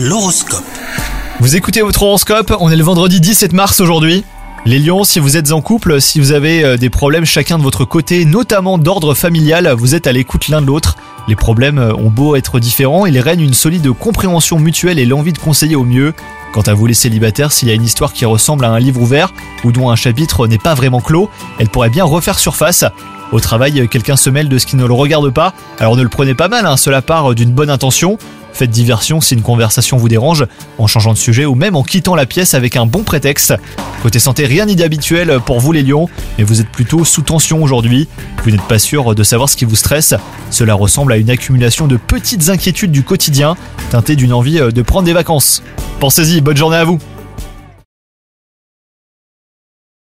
L'horoscope. Vous écoutez votre horoscope, on est le vendredi 17 mars aujourd'hui. Les lions, si vous êtes en couple, si vous avez euh, des problèmes chacun de votre côté, notamment d'ordre familial, vous êtes à l'écoute l'un de l'autre. Les problèmes euh, ont beau être différents, il règne une solide compréhension mutuelle et l'envie de conseiller au mieux. Quant à vous les célibataires, s'il y a une histoire qui ressemble à un livre ouvert ou dont un chapitre n'est pas vraiment clos, elle pourrait bien refaire surface. Au travail, quelqu'un se mêle de ce qui ne le regarde pas, alors ne le prenez pas mal, hein, cela part d'une bonne intention. Faites diversion si une conversation vous dérange, en changeant de sujet ou même en quittant la pièce avec un bon prétexte. Côté santé, rien ni d'habituel pour vous les lions, mais vous êtes plutôt sous tension aujourd'hui. Vous n'êtes pas sûr de savoir ce qui vous stresse. Cela ressemble à une accumulation de petites inquiétudes du quotidien, teintées d'une envie de prendre des vacances. Pensez-y, bonne journée à vous